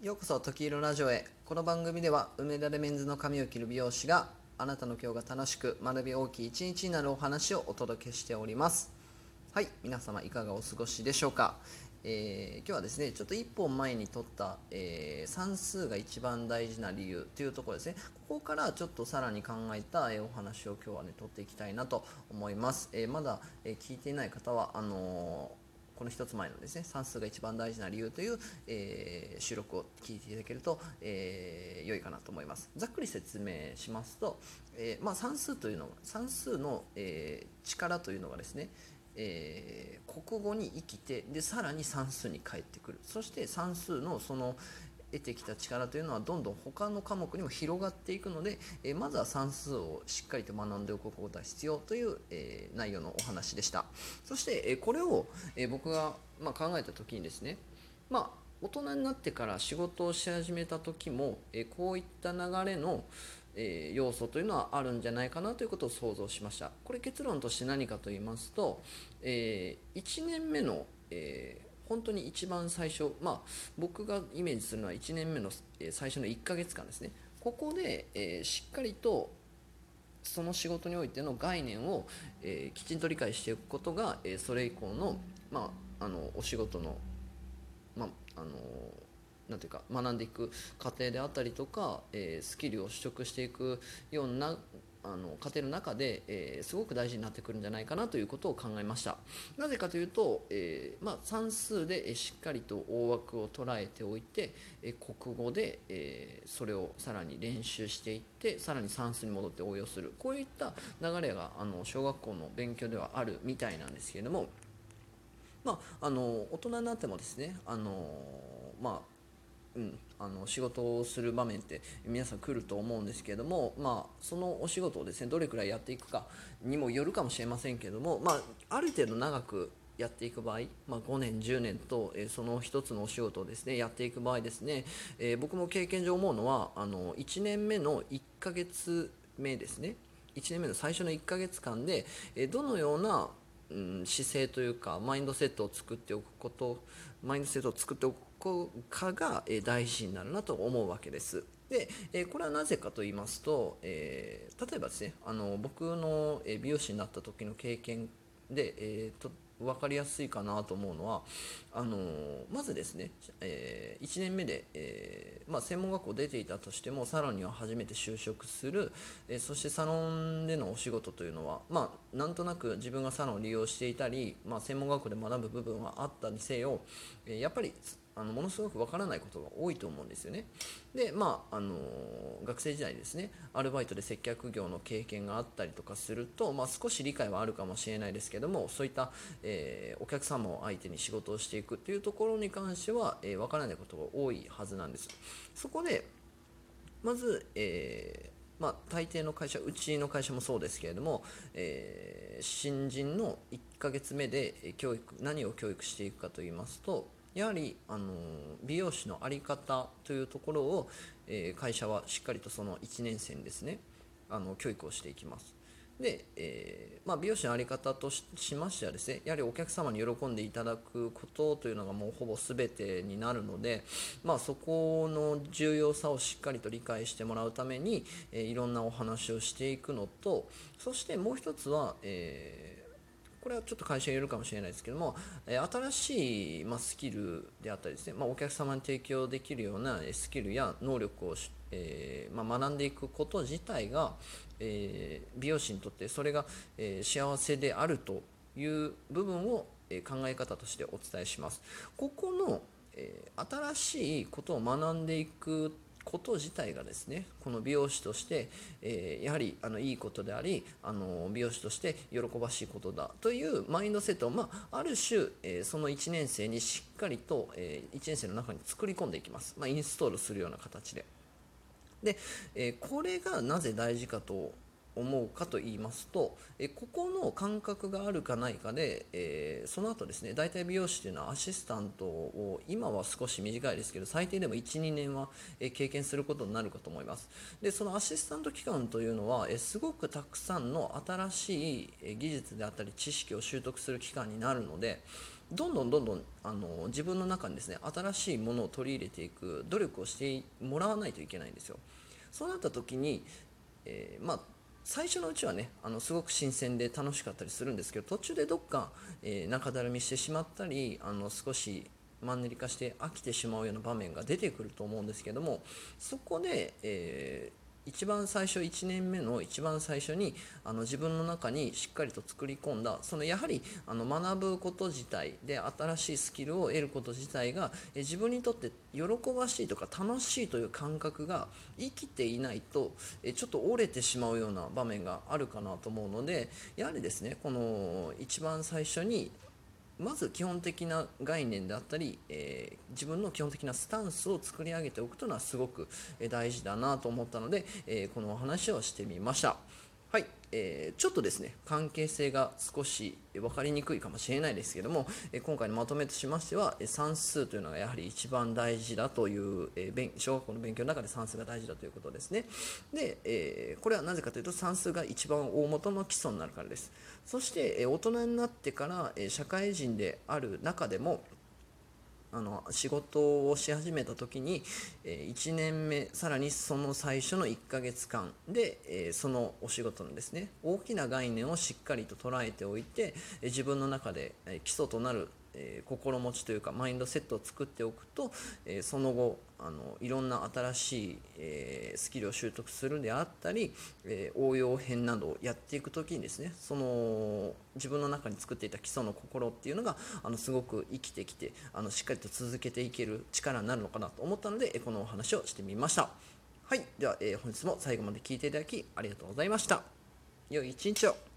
ようこそ時色ラジオへ。この番組では梅田でメンズの髪を切る美容師があなたの今日が楽しく学び大きい一日になるお話をお届けしております。はい皆様いかがお過ごしでしょうか、えー今日はですねちょっと一本前に取った、えー算数が一番大事な理由というところですね。ここからちょっとさらに考えた、えーお話を今日はね取っていきたいなと思います、えまだ、え聞いていない方はあのこの一つ前のですね算数が一番大事な理由という、えー収録を聞いていただけると、えー良いかなと思います。ざっくり説明しますと、えーまあ、算数というのは算数の、え力というのがですねえー国語に生きてでさらに算数に返ってくる。そして算数のその得てきた力というのはどんどん他の科目にも広がっていくので、えまずは算数をしっかりと学んでおくことが必要という、え内容のお話でした。そして、えこれを、え僕が、ま、考えた時にですね、まあ、大人になってから仕事をし始めた時も、えこういった流れの、え要素というのはあるんじゃないかなということを想像しました。これ結論として何かと言いますと、え1年目の、え本当に一番最初、まあ、僕がイメージするのは1年目の、最初の1ヶ月間ですね。ここで、えーしっかりとその仕事においての概念を、えーきちんと理解していくことが、えーそれ以降の,、まあ、あのお仕事の、まああのなんていうか学んでいく過程であったりとか、えースキルを取得していくようなあの過程の中で、えーすごく大事になってくるんじゃないかなということを考えました。なぜかというと、えーまあ、算数でえしっかりと大枠を捉えておいて、えー国語で、えーそれをさらに練習していってさらに算数に戻って応用する。こういった流れがあの小学校の勉強ではあるみたいなんですけれどもまあ、あの大人になってもですねあの、まあうん、あの仕事をする場面って皆さん来ると思うんですけれども、まあ、そのお仕事をですねどれくらいやっていくかにもよるかもしれませんけども、まあ、ある程度長くやっていく場合、まあ、5年10年と、えーその一つのお仕事をですねやっていく場合ですね、えー僕も経験上思うのはあの1年目の1ヶ月目ですね。1年目の最初の1ヶ月間で、えーどのようなうん、姿勢というかマインドセットを作っておくことマインドセットを作っておくかが、大事になるなと思うわけです。で、えこれはなぜかと言いますと、え例えばですねあの僕の美容師になった時の経験で、えーと分かりやすいかなと思うのはあのまずですね、え1年目で、えまあ、専門学校出ていたとしてもサロンには初めて就職する、えそしてサロンでのお仕事というのは、まあ、なんとなく自分がサロンを利用していたり、まあ、専門学校で学ぶ部分はあったにせよ、えやっぱりあのものすごくわからないことが多いと思うんですよね。で、まああの学生時代ですねアルバイトで接客業の経験があったりとかすると、まあ、少し理解はあるかもしれないですけどもそういった、えーお客様を相手に仕事をしていくっていうところに関しては、えーからないことが多いはずなんです。そこでまず、えーまあ、大抵の会社うちの会社もそうですけれども、えー新人の1ヶ月目で教育何を教育していくかといいますとやはり、あの美容師の在り方というところを、えー会社はしっかりとその1年生にですねあの教育をしていきます。で、えーまあ、美容師の在り方とししましてはですねやはりお客様に喜んでいただくことというのがもうほぼ全てになるので、まあ、そこの重要さをしっかりと理解してもらうために、えーいろんなお話をしていくのとそしてもう一つは、えーこれはちょっと会社によるかもしれないですけども、え新しい、ま、スキルであったりですね、ま、お客様に提供できるようなスキルや能力を、えま、学んでいくこと自体が、え美容師にとってそれが、え幸せであるという部分を、え考え方としてお伝えします。ここの、え新しいことを学んでいくこと自体がですねこの美容師として、えーやはりあのいいことでありあの美容師として喜ばしいことだというマインドセットを、まあ、ある種、えーその1年生にしっかりと、え1年生の中に作り込んでいきます、まあ、インストールするような形で。で、えこれがなぜ大事かと思うかと言いますと、えここの感覚があるかないかで、えーその後ですね大体美容師というのはアシスタントを今は少し短いですけど最低でも12年は、え経験することになるかと思いますでそのアシスタント期間というのは、えすごくたくさんの新しい技術であったり知識を習得する期間になるのでどんどんどんどんあの自分の中にですね新しいものを取り入れていく努力をしてもらわないといけないんですよ。そうなった時に、えー、まあ最初のうちはねあのすごく新鮮で楽しかったりするんですけど途中でどっか、えー、中だるみしてしまったりあの少しマンネリ化して飽きてしまうような場面が出てくると思うんですけどもそこで、えー一番最初1年目の一番最初にあの自分の中にしっかりと作り込んだそのやはりあの学ぶこと自体で新しいスキルを得ること自体が自分にとって喜ばしいとか楽しいという感覚が生きていないとちょっと折れてしまうような場面があるかなと思うのでやはりですねこの一番最初にまず基本的な概念であったり、えー、自分の基本的なスタンスを作り上げておくというのはすごく大事だなと思ったので、えー、このお話をしてみました。はい、えー、ちょっとですね関係性が少し分かりにくいかもしれないですけども、え今回のまとめとしましては算数というのがやはり一番大事だという、えー、小学校の勉強の中で算数が大事だということですね。で、えー、これはなぜかというと算数が一番大元の基礎になるからです。そして、え大人になってから、え社会人である中でもあの仕事をし始めた時に、え1年目さらにその最初の1ヶ月間で、えそのお仕事のですね大きな概念をしっかりと捉えておいて、え自分の中で、え基礎となるえー、心持ちというかマインドセットを作っておくと、えー、その後あのいろんな新しい、えー、スキルを習得するであったり、え応用編などをやっていく時にですねその自分の中に作っていた基礎の心っていうのがあのすごく生きてきてあのしっかりと続けていける力になるのかなと思ったのでこのお話をしてみました。はい。では、え本日も最後まで聞いていただきありがとうございました。良い一日を。